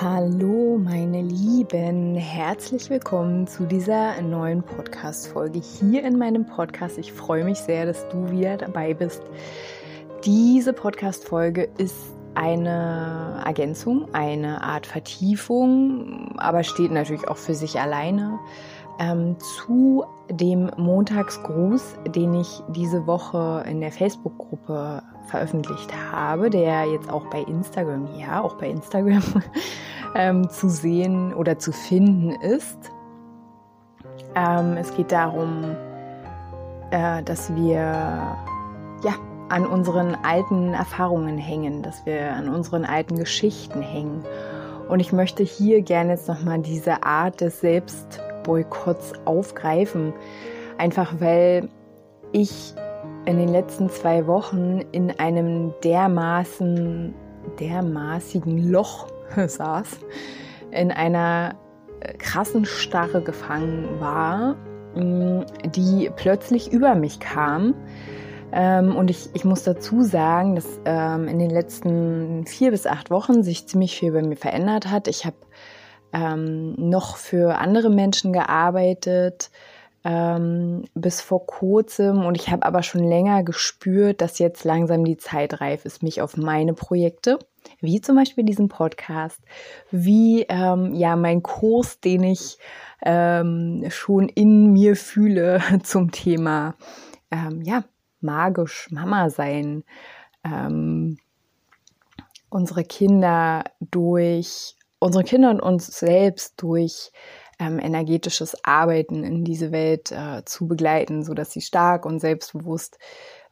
Hallo meine Lieben, herzlich willkommen zu dieser neuen Podcast-Folge hier in meinem Podcast. Ich freue mich sehr, dass du wieder dabei bist. Diese Podcast-Folge ist eine Ergänzung, eine Art Vertiefung, aber steht natürlich auch für sich alleine ähm, zu dem Montagsgruß, den ich diese Woche in der Facebook-Gruppe veröffentlicht habe, der jetzt auch bei Instagram, ja, auch bei Instagram ähm, zu sehen oder zu finden ist. Ähm, es geht darum, äh, dass wir ja an unseren alten Erfahrungen hängen, dass wir an unseren alten Geschichten hängen. Und ich möchte hier gerne jetzt nochmal diese Art des Selbstboykotts aufgreifen. Einfach weil ich in den letzten zwei Wochen in einem dermaßen, dermaßigen Loch saß, in einer äh, krassen Starre gefangen war, mm, die plötzlich über mich kam. Ähm, und ich, ich muss dazu sagen, dass ähm, in den letzten vier bis acht Wochen sich ziemlich viel bei mir verändert hat. Ich habe ähm, noch für andere Menschen gearbeitet, ähm, bis vor kurzem. Und ich habe aber schon länger gespürt, dass jetzt langsam die Zeit reif ist, mich auf meine Projekte, wie zum Beispiel diesen Podcast, wie ähm, ja mein Kurs, den ich ähm, schon in mir fühle zum Thema ähm, ja magisch Mama sein, ähm, unsere Kinder durch unsere Kinder und uns selbst durch ähm, energetisches Arbeiten in diese Welt äh, zu begleiten, so dass sie stark und selbstbewusst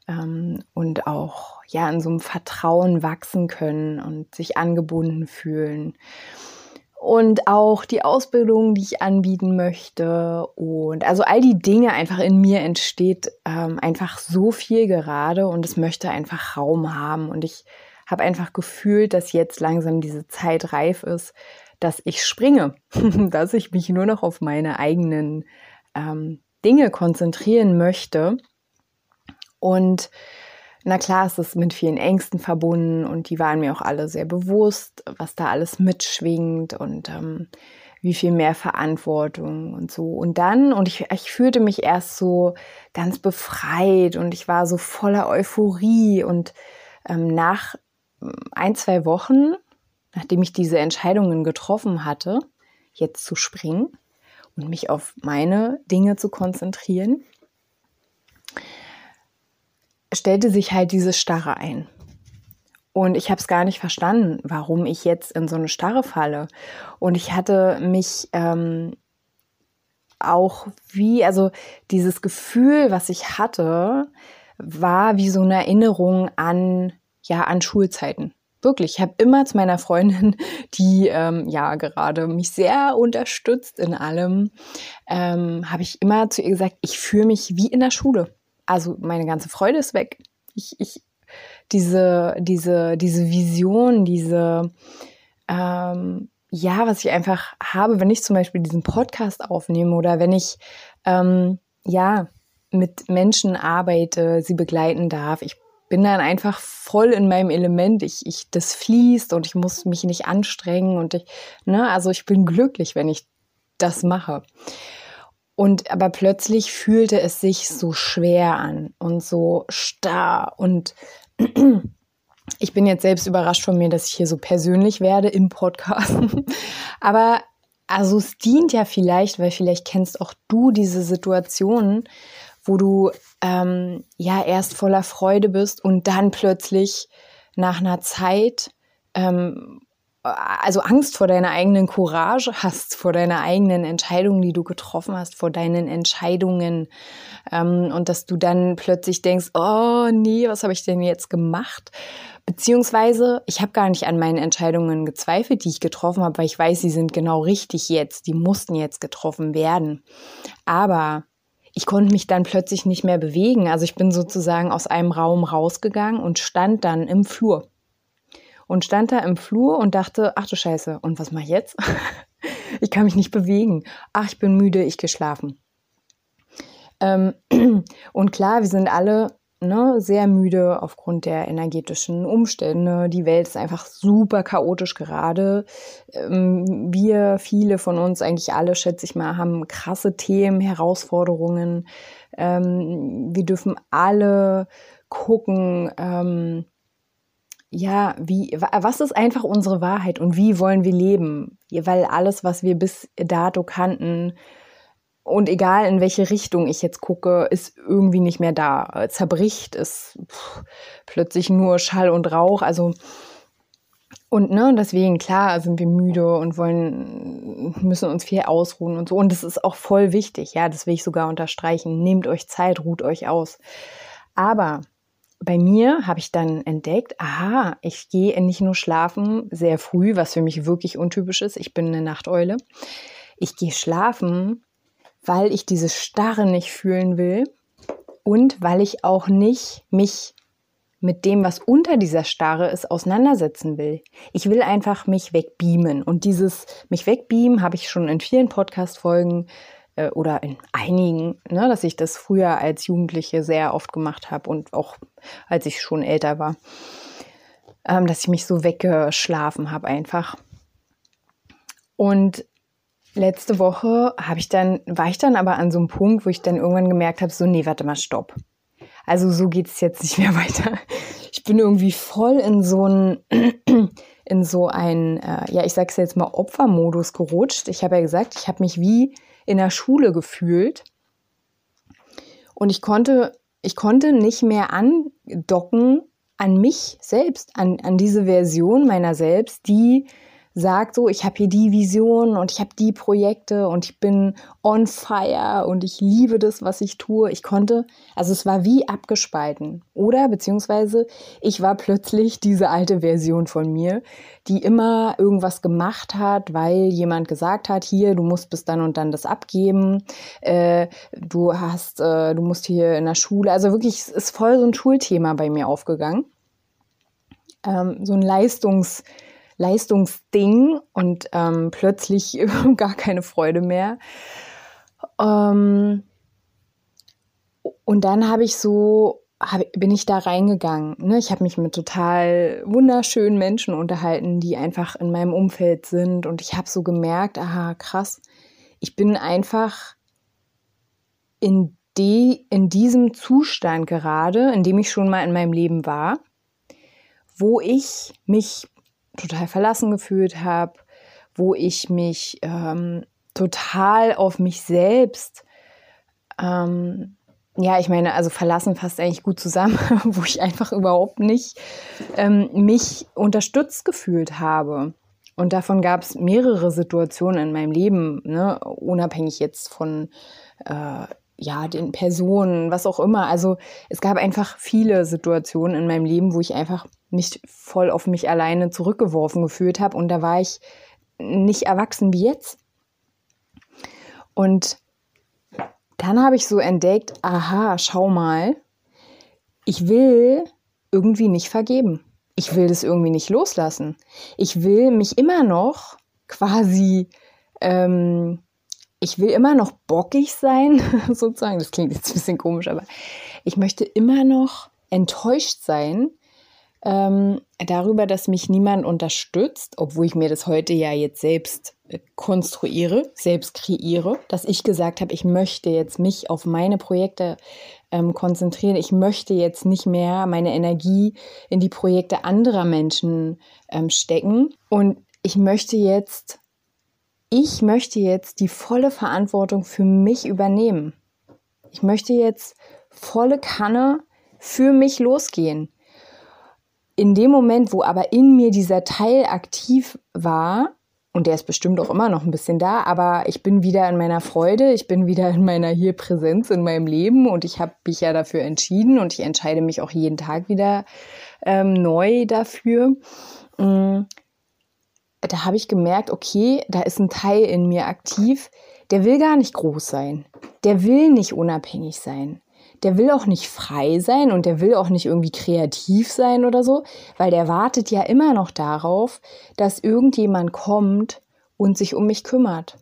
ähm, und auch ja in so einem Vertrauen wachsen können und sich angebunden fühlen. Und auch die Ausbildung, die ich anbieten möchte. Und also all die Dinge einfach in mir entsteht ähm, einfach so viel gerade und es möchte einfach Raum haben. Und ich habe einfach gefühlt, dass jetzt langsam diese Zeit reif ist, dass ich springe, dass ich mich nur noch auf meine eigenen ähm, Dinge konzentrieren möchte. Und na klar, es ist mit vielen Ängsten verbunden und die waren mir auch alle sehr bewusst, was da alles mitschwingt und ähm, wie viel mehr Verantwortung und so. Und dann, und ich, ich fühlte mich erst so ganz befreit und ich war so voller Euphorie und ähm, nach ein, zwei Wochen nachdem ich diese Entscheidungen getroffen hatte, jetzt zu springen und mich auf meine Dinge zu konzentrieren, stellte sich halt diese Starre ein. Und ich habe es gar nicht verstanden, warum ich jetzt in so eine Starre falle. Und ich hatte mich ähm, auch wie, also dieses Gefühl, was ich hatte, war wie so eine Erinnerung an, ja, an Schulzeiten. Wirklich, ich habe immer zu meiner Freundin, die ähm, ja gerade mich sehr unterstützt in allem, ähm, habe ich immer zu ihr gesagt, ich fühle mich wie in der Schule. Also meine ganze Freude ist weg. Ich, ich diese, diese, diese Vision, diese, ähm, ja, was ich einfach habe, wenn ich zum Beispiel diesen Podcast aufnehme oder wenn ich, ähm, ja, mit Menschen arbeite, sie begleiten darf. Ich bin dann einfach voll in meinem Element. Ich, ich, das fließt und ich muss mich nicht anstrengen und ich, ne, also ich bin glücklich, wenn ich das mache. Und aber plötzlich fühlte es sich so schwer an und so starr und ich bin jetzt selbst überrascht von mir, dass ich hier so persönlich werde im Podcast. aber also es dient ja vielleicht, weil vielleicht kennst auch du diese Situationen, wo du ähm, ja erst voller Freude bist und dann plötzlich nach einer Zeit ähm, also Angst vor deiner eigenen Courage hast, vor deiner eigenen Entscheidung, die du getroffen hast, vor deinen Entscheidungen. Ähm, und dass du dann plötzlich denkst, oh nee, was habe ich denn jetzt gemacht? Beziehungsweise, ich habe gar nicht an meinen Entscheidungen gezweifelt, die ich getroffen habe, weil ich weiß, sie sind genau richtig jetzt. Die mussten jetzt getroffen werden. Aber ich konnte mich dann plötzlich nicht mehr bewegen. Also ich bin sozusagen aus einem Raum rausgegangen und stand dann im Flur. Und stand da im Flur und dachte, ach du Scheiße, und was mache ich jetzt? ich kann mich nicht bewegen. Ach, ich bin müde, ich gehe schlafen. Ähm, und klar, wir sind alle ne, sehr müde aufgrund der energetischen Umstände. Die Welt ist einfach super chaotisch gerade. Ähm, wir, viele von uns, eigentlich alle, schätze ich mal, haben krasse Themen, Herausforderungen. Ähm, wir dürfen alle gucken, ähm, ja, wie, was ist einfach unsere Wahrheit und wie wollen wir leben? Weil alles, was wir bis dato kannten, und egal in welche Richtung ich jetzt gucke, ist irgendwie nicht mehr da. Zerbricht, ist pff, plötzlich nur Schall und Rauch. Also, und ne, deswegen, klar, sind wir müde und wollen, müssen uns viel ausruhen und so. Und das ist auch voll wichtig, ja, das will ich sogar unterstreichen. Nehmt euch Zeit, ruht euch aus. Aber bei mir habe ich dann entdeckt, aha, ich gehe nicht nur schlafen sehr früh, was für mich wirklich untypisch ist. Ich bin eine Nachteule. Ich gehe schlafen weil ich diese Starre nicht fühlen will und weil ich auch nicht mich mit dem, was unter dieser Starre ist, auseinandersetzen will. Ich will einfach mich wegbeamen. Und dieses mich wegbeamen habe ich schon in vielen Podcast-Folgen äh, oder in einigen, ne, dass ich das früher als Jugendliche sehr oft gemacht habe und auch als ich schon älter war, ähm, dass ich mich so weggeschlafen habe einfach. Und letzte Woche habe ich dann, war ich dann aber an so einem Punkt, wo ich dann irgendwann gemerkt habe, so, nee, warte mal, stopp. Also so geht es jetzt nicht mehr weiter. Ich bin irgendwie voll in so ein, in so ein, äh, ja, ich sag's jetzt mal, Opfermodus gerutscht. Ich habe ja gesagt, ich habe mich wie in der Schule gefühlt. Und ich konnte, ich konnte nicht mehr andocken an mich selbst, an, an diese Version meiner selbst, die sagt so, ich habe hier die Vision und ich habe die Projekte und ich bin on fire und ich liebe das, was ich tue. Ich konnte, also es war wie abgespalten. Oder beziehungsweise ich war plötzlich diese alte Version von mir, die immer irgendwas gemacht hat, weil jemand gesagt hat, hier, du musst bis dann und dann das abgeben, äh, du hast, äh, du musst hier in der Schule, also wirklich, es ist voll so ein Schulthema bei mir aufgegangen. Ähm, so ein Leistungs- Leistungsding und ähm, plötzlich gar keine Freude mehr. Ähm, und dann habe ich so, hab, bin ich da reingegangen. Ne? Ich habe mich mit total wunderschönen Menschen unterhalten, die einfach in meinem Umfeld sind. Und ich habe so gemerkt, aha, krass, ich bin einfach in, die, in diesem Zustand gerade, in dem ich schon mal in meinem Leben war, wo ich mich total verlassen gefühlt habe, wo ich mich ähm, total auf mich selbst, ähm, ja, ich meine, also verlassen fasst eigentlich gut zusammen, wo ich einfach überhaupt nicht ähm, mich unterstützt gefühlt habe. Und davon gab es mehrere Situationen in meinem Leben, ne, unabhängig jetzt von äh, ja, den Personen, was auch immer. Also es gab einfach viele Situationen in meinem Leben, wo ich einfach mich voll auf mich alleine zurückgeworfen gefühlt habe und da war ich nicht erwachsen wie jetzt. Und dann habe ich so entdeckt, aha, schau mal, ich will irgendwie nicht vergeben. Ich will das irgendwie nicht loslassen. Ich will mich immer noch quasi, ähm, ich will immer noch bockig sein, sozusagen. Das klingt jetzt ein bisschen komisch, aber ich möchte immer noch enttäuscht sein, ähm, darüber, dass mich niemand unterstützt, obwohl ich mir das heute ja jetzt selbst äh, konstruiere, selbst kreiere, dass ich gesagt habe, ich möchte jetzt mich auf meine Projekte ähm, konzentrieren. Ich möchte jetzt nicht mehr meine Energie in die Projekte anderer Menschen ähm, stecken. Und ich möchte jetzt, ich möchte jetzt die volle Verantwortung für mich übernehmen. Ich möchte jetzt volle Kanne für mich losgehen. in dem Moment, wo aber in mir dieser Teil aktiv war, und der ist bestimmt auch immer noch ein bisschen da, aber ich bin wieder in meiner Freude, ich bin wieder in meiner hier Präsenz in meinem Leben und ich habe mich ja dafür entschieden und ich entscheide mich auch jeden Tag wieder ähm, neu dafür. Da habe ich gemerkt, okay, da ist ein Teil in mir aktiv, der will gar nicht groß sein, der will nicht unabhängig sein der will auch nicht frei sein und der will auch nicht irgendwie kreativ sein oder so, weil der wartet ja immer noch darauf, dass irgendjemand kommt und sich um mich kümmert.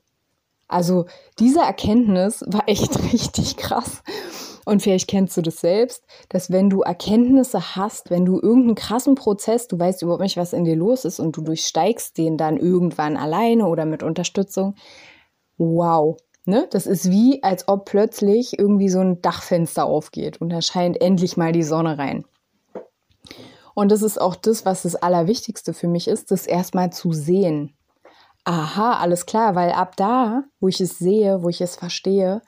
Also diese Erkenntnis war echt richtig krass. Und vielleicht kennst du das selbst, dass wenn du Erkenntnisse hast, wenn du irgendeinen krassen Prozess, du weißt überhaupt nicht, was in dir los ist und du durchsteigst den dann irgendwann alleine oder mit Unterstützung, wow, Ne? Das ist wie, als ob plötzlich irgendwie so ein Dachfenster aufgeht und da scheint endlich mal die Sonne rein. Und das ist auch das, was das Allerwichtigste für mich ist, das erstmal zu sehen. Aha, alles klar, weil ab da, wo ich es sehe, wo ich es verstehe,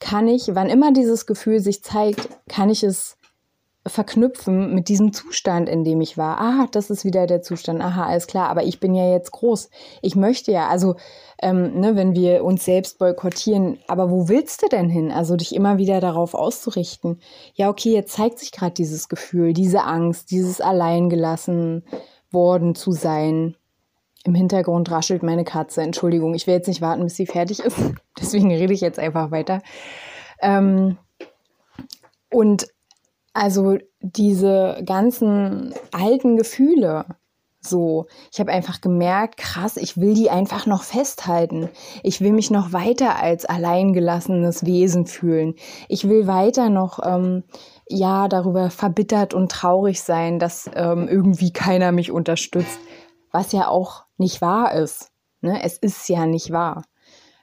kann ich, wann immer dieses Gefühl sich zeigt, kann ich es verknüpfen mit diesem Zustand, in dem ich war. Ah, das ist wieder der Zustand. Aha, alles klar. Aber ich bin ja jetzt groß. Ich möchte ja, also, ähm, ne, wenn wir uns selbst boykottieren, aber wo willst du denn hin? Also dich immer wieder darauf auszurichten. Ja, okay, jetzt zeigt sich gerade dieses Gefühl, diese Angst, dieses alleingelassen worden zu sein. Im Hintergrund raschelt meine Katze. Entschuldigung, ich will jetzt nicht warten, bis sie fertig ist. Deswegen rede ich jetzt einfach weiter. Ähm, und also diese ganzen alten Gefühle, so, ich habe einfach gemerkt, krass, ich will die einfach noch festhalten. Ich will mich noch weiter als alleingelassenes Wesen fühlen. Ich will weiter noch, ähm, ja, darüber verbittert und traurig sein, dass ähm, irgendwie keiner mich unterstützt, was ja auch nicht wahr ist. Ne? Es ist ja nicht wahr.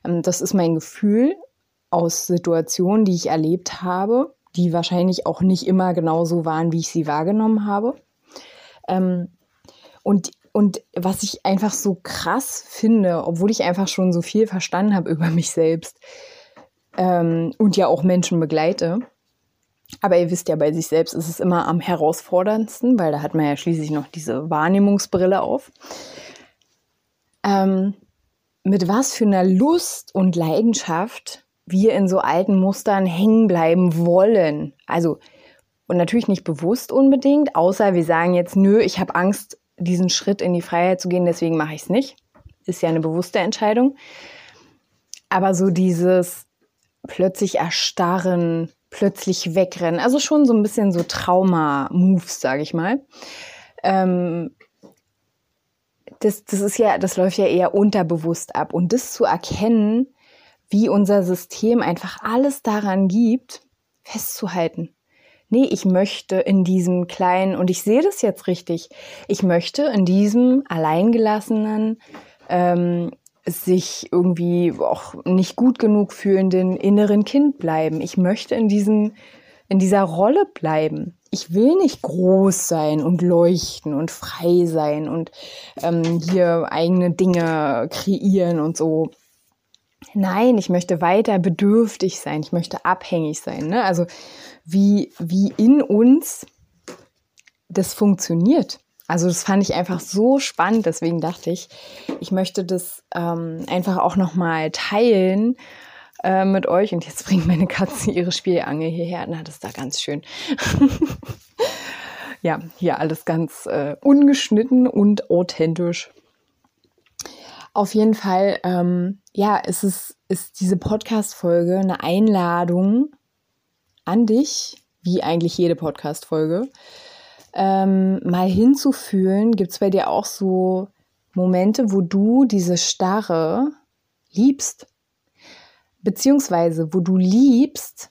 Ähm, das ist mein Gefühl aus Situationen, die ich erlebt habe die wahrscheinlich auch nicht immer genau so waren, wie ich sie wahrgenommen habe. Ähm, und, und was ich einfach so krass finde, obwohl ich einfach schon so viel verstanden habe über mich selbst ähm, und ja auch Menschen begleite, aber ihr wisst ja, bei sich selbst ist es immer am herausforderndsten, weil da hat man ja schließlich noch diese Wahrnehmungsbrille auf. Ähm, mit was für einer Lust und Leidenschaft wir in so alten Mustern hängen bleiben wollen. Also, und natürlich nicht bewusst unbedingt, außer wir sagen jetzt, nö, ich habe Angst, diesen Schritt in die Freiheit zu gehen, deswegen mache ich es nicht. Ist ja eine bewusste Entscheidung. Aber so dieses plötzlich erstarren, plötzlich wegrennen, also schon so ein bisschen so Trauma-Moves, sage ich mal. Ähm, das, das ist ja, das läuft ja eher unterbewusst ab. Und das zu erkennen, wie unser System einfach alles daran gibt, festzuhalten. Nee, ich möchte in diesem kleinen, und ich sehe das jetzt richtig, ich möchte in diesem alleingelassenen, ähm, sich irgendwie auch nicht gut genug fühlenden inneren Kind bleiben. Ich möchte in diesem, in dieser Rolle bleiben. Ich will nicht groß sein und leuchten und frei sein und ähm, hier eigene Dinge kreieren und so. Nein, ich möchte weiter bedürftig sein, ich möchte abhängig sein. Ne? Also wie, wie in uns das funktioniert. Also das fand ich einfach so spannend, deswegen dachte ich, ich möchte das ähm, einfach auch nochmal teilen äh, mit euch. Und jetzt bringt meine Katze ihre Spielangel hierher. Na, das ist da ganz schön. ja, hier alles ganz äh, ungeschnitten und authentisch. Auf jeden Fall, ähm, ja, es ist, ist diese Podcast-Folge eine Einladung an dich, wie eigentlich jede Podcast-Folge, ähm, mal hinzufühlen. Gibt es bei dir auch so Momente, wo du diese Starre liebst? Beziehungsweise, wo du liebst,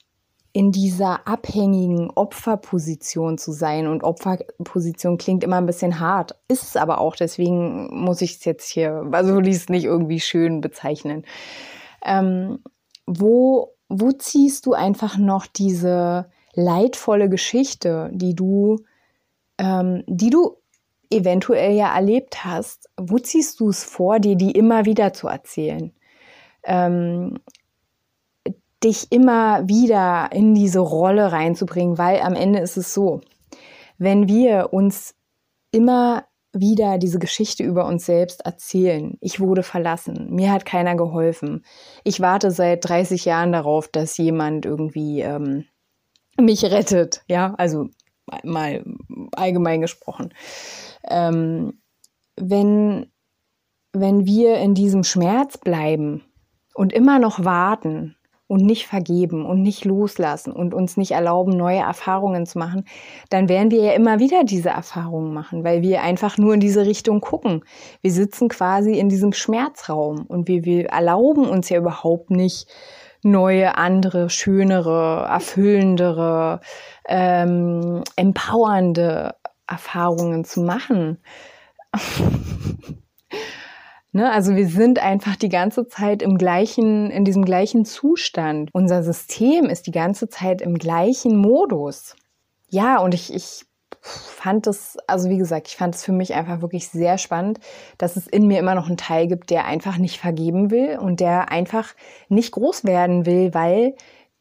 in dieser abhängigen Opferposition zu sein. Und Opferposition klingt immer ein bisschen hart, ist es aber auch. Deswegen muss ich es jetzt hier, also es nicht irgendwie schön bezeichnen. Ähm, wo, wo ziehst du einfach noch diese leidvolle Geschichte, die du, ähm, die du eventuell ja erlebt hast, wo ziehst du es vor, dir die immer wieder zu erzählen? Ähm, dich immer wieder in diese Rolle reinzubringen, weil am Ende ist es so, wenn wir uns immer wieder diese Geschichte über uns selbst erzählen. Ich wurde verlassen, mir hat keiner geholfen. Ich warte seit 30 Jahren darauf, dass jemand irgendwie ähm, mich rettet. Ja, also mal allgemein gesprochen. Ähm, wenn, wenn wir in diesem Schmerz bleiben und immer noch warten, und nicht vergeben und nicht loslassen und uns nicht erlauben, neue Erfahrungen zu machen, dann werden wir ja immer wieder diese Erfahrungen machen, weil wir einfach nur in diese Richtung gucken. Wir sitzen quasi in diesem Schmerzraum und wir, wir erlauben uns ja überhaupt nicht, neue, andere, schönere, erfüllendere, ähm, empowernde Erfahrungen zu machen. Ne? Also wir sind einfach die ganze Zeit im gleichen, in diesem gleichen Zustand. Unser System ist die ganze Zeit im gleichen Modus. Ja, und ich, ich fand es, also wie gesagt, ich fand es für mich einfach wirklich sehr spannend, dass es in mir immer noch einen Teil gibt, der einfach nicht vergeben will und der einfach nicht groß werden will, weil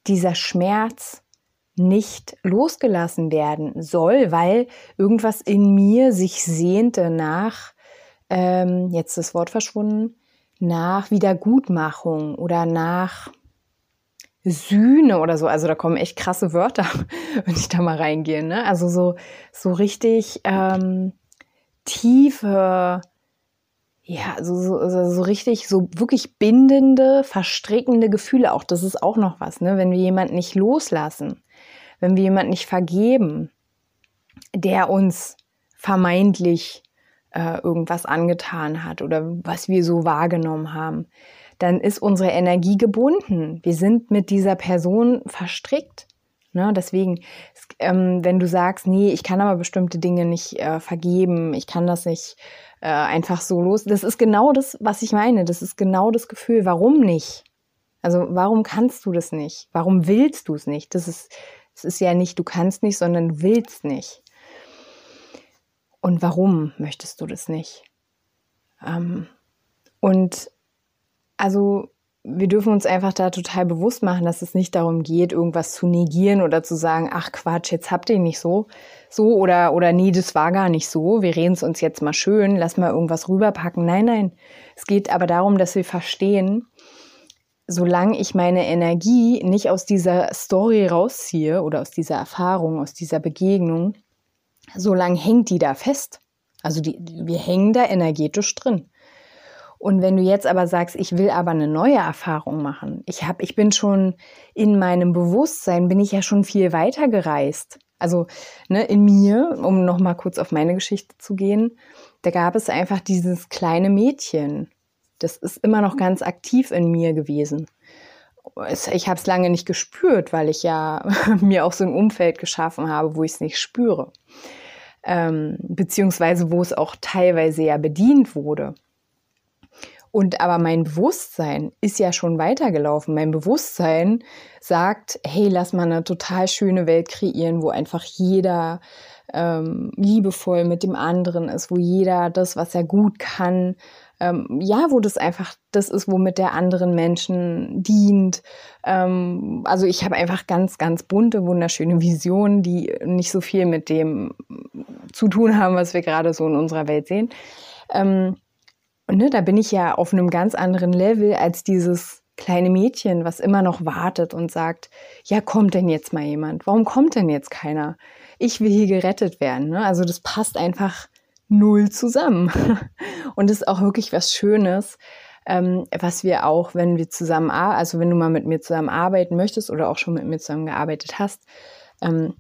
dieser Schmerz nicht losgelassen werden soll, weil irgendwas in mir sich sehnte nach ähm, jetzt das Wort verschwunden, nach Wiedergutmachung oder nach Sühne oder so. Also da kommen echt krasse Wörter, wenn ich da mal reingehe. Ne? Also so, so richtig ähm, tiefe, ja, so, so, so richtig, so wirklich bindende, verstrickende Gefühle auch. Das ist auch noch was, ne? Wenn wir jemanden nicht loslassen, wenn wir jemanden nicht vergeben, der uns vermeintlich äh, irgendwas angetan hat oder was wir so wahrgenommen haben, dann ist unsere Energie gebunden. Wir sind mit dieser Person verstrickt. Ne? Deswegen, ähm, wenn du sagst, nee, ich kann aber bestimmte Dinge nicht äh, vergeben, ich kann das nicht äh, einfach so los, das ist genau das, was ich meine. Das ist genau das Gefühl. Warum nicht? Also warum kannst du das nicht? Warum willst du es nicht? Das ist, es ist ja nicht, du kannst nicht, sondern du willst nicht. Und warum möchtest du das nicht? Ähm, und also wir dürfen uns einfach da total bewusst machen, dass es nicht darum geht, irgendwas zu negieren oder zu sagen, ach Quatsch, jetzt habt ihr nicht so, so oder oder nee, das war gar nicht so. Wir reden es uns jetzt mal schön, lass mal irgendwas rüberpacken. Nein, nein. Es geht aber darum, dass wir verstehen, solange ich meine Energie nicht aus dieser Story rausziehe oder aus dieser Erfahrung, aus dieser Begegnung, so lange hängt die da fest. Also die, wir hängen da energetisch drin. Und wenn du jetzt aber sagst, ich will aber eine neue Erfahrung machen, ich habe, ich bin schon in meinem Bewusstsein, bin ich ja schon viel weiter gereist. Also ne, in mir, um noch mal kurz auf meine Geschichte zu gehen, da gab es einfach dieses kleine Mädchen. Das ist immer noch ganz aktiv in mir gewesen. Ich habe es lange nicht gespürt, weil ich ja mir auch so ein Umfeld geschaffen habe, wo ich es nicht spüre ähm, beziehungsweise wo es auch teilweise ja bedient wurde. Und aber mein Bewusstsein ist ja schon weitergelaufen. Mein Bewusstsein sagt, hey, lass mal eine total schöne Welt kreieren, wo einfach jeder ähm, liebevoll mit dem anderen ist, wo jeder das, was er gut kann, ähm, ja, wo das einfach das ist, womit der anderen Menschen dient. Ähm, also ich habe einfach ganz, ganz bunte, wunderschöne Visionen, die nicht so viel mit dem zu tun haben, was wir gerade so in unserer Welt sehen. Ähm, und ne, da bin ich ja auf einem ganz anderen Level als dieses kleine Mädchen, was immer noch wartet und sagt, ja, kommt denn jetzt mal jemand? Warum kommt denn jetzt keiner? Ich will hier gerettet werden. Ne? Also das passt einfach null zusammen. Und es ist auch wirklich was Schönes, ähm, was wir auch, wenn wir zusammen, also wenn du mal mit mir zusammen arbeiten möchtest oder auch schon mit mir zusammen gearbeitet hast, ähm,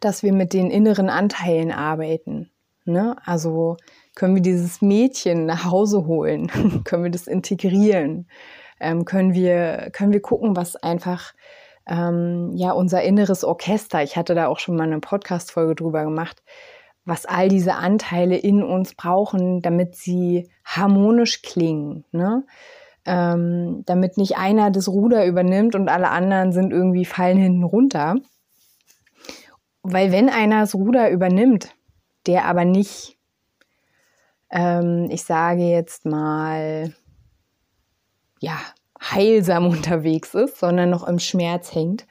dass wir mit den inneren Anteilen arbeiten. Ne? Also können wir dieses Mädchen nach Hause holen, können wir das integrieren, ähm, können wir können wir gucken, was einfach ähm, ja unser inneres Orchester. Ich hatte da auch schon mal eine Podcast-Folge drüber gemacht was all diese Anteile in uns brauchen, damit sie harmonisch klingen. Ne? Ähm, damit nicht einer das Ruder übernimmt und alle anderen sind irgendwie fallen hinten runter. Weil wenn einer das Ruder übernimmt, der aber nicht, ähm, ich sage jetzt mal, ja, heilsam unterwegs ist, sondern noch im Schmerz hängt,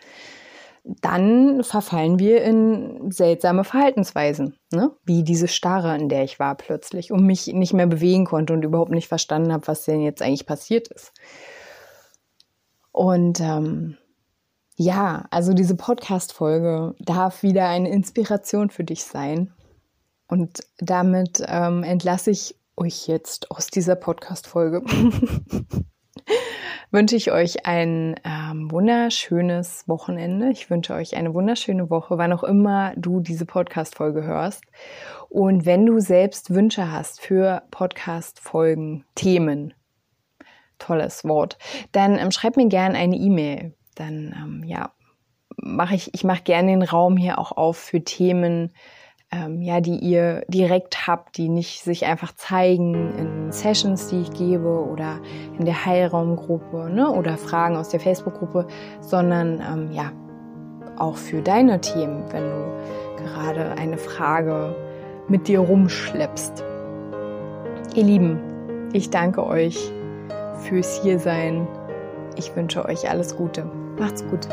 dann verfallen wir in seltsame Verhaltensweisen, ne? wie diese Starre, in der ich war plötzlich und mich nicht mehr bewegen konnte und überhaupt nicht verstanden habe, was denn jetzt eigentlich passiert ist. Und ähm, ja, also diese Podcast-Folge darf wieder eine Inspiration für dich sein. Und damit ähm, entlasse ich euch jetzt aus dieser Podcast-Folge. wünsche ich euch ein ähm, wunderschönes Wochenende. Ich wünsche euch eine wunderschöne Woche, wann auch immer du diese Podcast-Folge hörst. Und wenn du selbst Wünsche hast für Podcast-Folgen, Themen, tolles Wort, dann ähm, schreib mir gerne eine E-Mail. Dann, ähm, ja, mache ich, ich mache gerne den Raum hier auch auf für Themen, ähm, ja, die ihr direkt habt, die nicht sich einfach zeigen in Sessions, die ich gebe oder in der Heilraumgruppe ne, oder Fragen aus der Facebook-Gruppe, sondern ähm, ja, auch für deine Themen, wenn du gerade eine Frage mit dir rumschleppst. Ihr Lieben, ich danke euch fürs Hiersein. Ich wünsche euch alles Gute. Macht's gut.